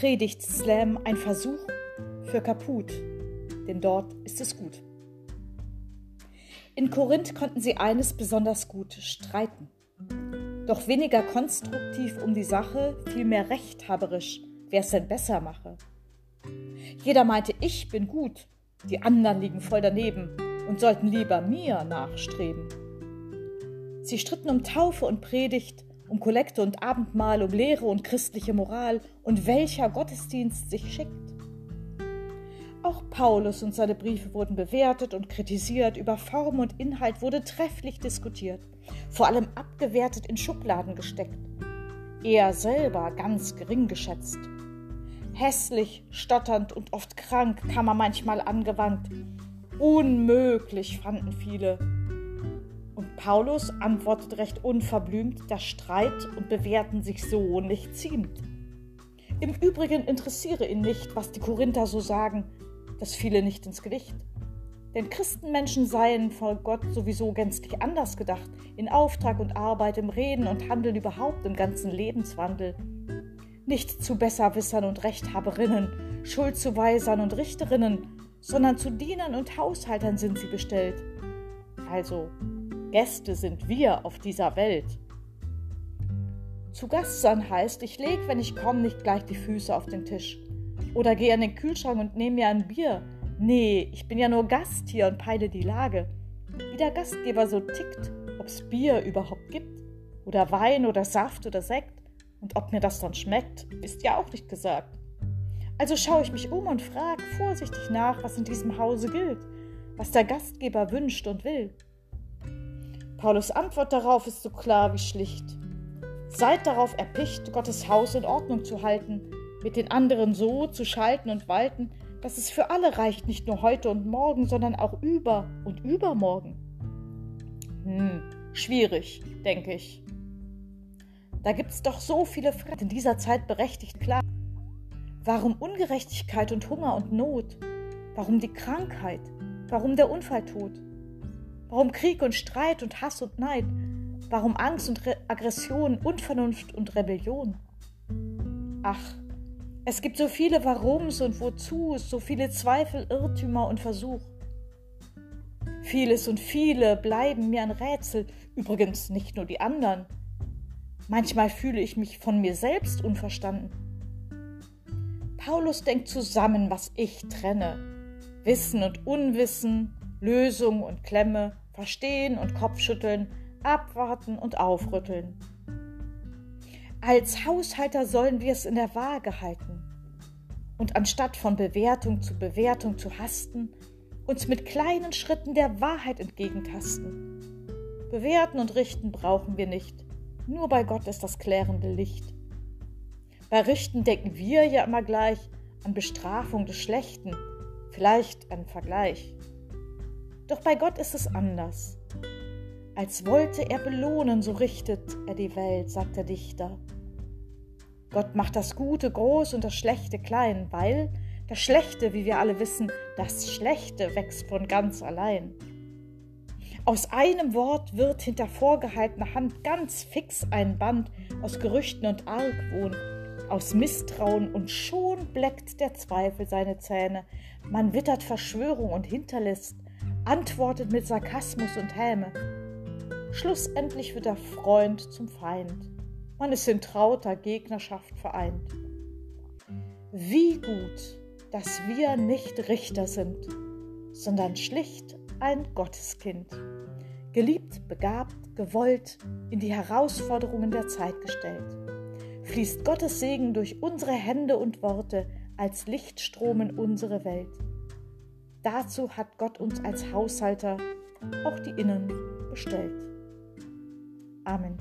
Predigt-Slam ein Versuch für Kaput, denn dort ist es gut. In Korinth konnten sie eines besonders gut streiten. Doch weniger konstruktiv um die Sache, vielmehr rechthaberisch, wer es denn besser mache. Jeder meinte, ich bin gut, die anderen liegen voll daneben und sollten lieber mir nachstreben. Sie stritten um Taufe und Predigt, um Kollekte und Abendmahl, um Lehre und christliche Moral und welcher Gottesdienst sich schickt. Auch Paulus und seine Briefe wurden bewertet und kritisiert, über Form und Inhalt wurde trefflich diskutiert, vor allem abgewertet in Schubladen gesteckt. Er selber ganz gering geschätzt. Hässlich, stotternd und oft krank kam er manchmal angewandt. Unmöglich fanden viele, Paulus antwortet recht unverblümt, dass Streit und Bewerten sich so nicht ziemt. Im Übrigen interessiere ihn nicht, was die Korinther so sagen, das fiele nicht ins Gewicht. Denn Christenmenschen seien vor Gott sowieso gänzlich anders gedacht, in Auftrag und Arbeit, im Reden und Handeln überhaupt, im ganzen Lebenswandel. Nicht zu Besserwissern und Rechthaberinnen, Schuldzuweisern und Richterinnen, sondern zu Dienern und Haushaltern sind sie bestellt. Also Gäste sind wir auf dieser Welt. Zu Gast sein heißt, ich leg, wenn ich komme, nicht gleich die Füße auf den Tisch. Oder gehe an den Kühlschrank und nehme mir ein Bier. Nee, ich bin ja nur Gast hier und peile die Lage. Wie der Gastgeber so tickt, ob's Bier überhaupt gibt. Oder Wein oder Saft oder Sekt. Und ob mir das dann schmeckt, ist ja auch nicht gesagt. Also schaue ich mich um und frage vorsichtig nach, was in diesem Hause gilt, was der Gastgeber wünscht und will. Paulus Antwort darauf ist so klar wie schlicht. Seid darauf erpicht, Gottes Haus in Ordnung zu halten, mit den anderen so zu schalten und walten, dass es für alle reicht, nicht nur heute und morgen, sondern auch über und übermorgen. Hm, schwierig, denke ich. Da gibt's doch so viele Fragen in dieser Zeit berechtigt klar. Warum Ungerechtigkeit und Hunger und Not? Warum die Krankheit? Warum der Unfalltod? Warum Krieg und Streit und Hass und Neid? Warum Angst und Re Aggression, Unvernunft und Rebellion? Ach, es gibt so viele Warums und Wozus, so viele Zweifel, Irrtümer und Versuch. Vieles und viele bleiben mir ein Rätsel, übrigens nicht nur die anderen. Manchmal fühle ich mich von mir selbst unverstanden. Paulus denkt zusammen, was ich trenne. Wissen und Unwissen, Lösung und Klemme, Verstehen und Kopfschütteln, abwarten und aufrütteln. Als Haushalter sollen wir es in der Waage halten und anstatt von Bewertung zu Bewertung zu hasten, uns mit kleinen Schritten der Wahrheit entgegentasten. Bewerten und richten brauchen wir nicht, nur bei Gott ist das klärende Licht. Bei Richten denken wir ja immer gleich an Bestrafung des Schlechten, vielleicht an Vergleich. Doch bei Gott ist es anders. Als wollte er belohnen, so richtet er die Welt, sagt der Dichter. Gott macht das Gute groß und das Schlechte klein, weil das Schlechte, wie wir alle wissen, das Schlechte wächst von ganz allein. Aus einem Wort wird hinter vorgehaltener Hand ganz fix ein Band aus Gerüchten und Argwohn, aus Misstrauen und schon bleckt der Zweifel seine Zähne. Man wittert Verschwörung und Hinterlist, antwortet mit Sarkasmus und Häme. Schlussendlich wird der Freund zum Feind. Man ist in trauter Gegnerschaft vereint. Wie gut, dass wir nicht Richter sind, sondern schlicht ein Gotteskind. Geliebt, begabt, gewollt, in die Herausforderungen der Zeit gestellt. Fließt Gottes Segen durch unsere Hände und Worte als Lichtstrom in unsere Welt. Dazu hat Gott uns als Haushalter auch die Innen bestellt. Amen.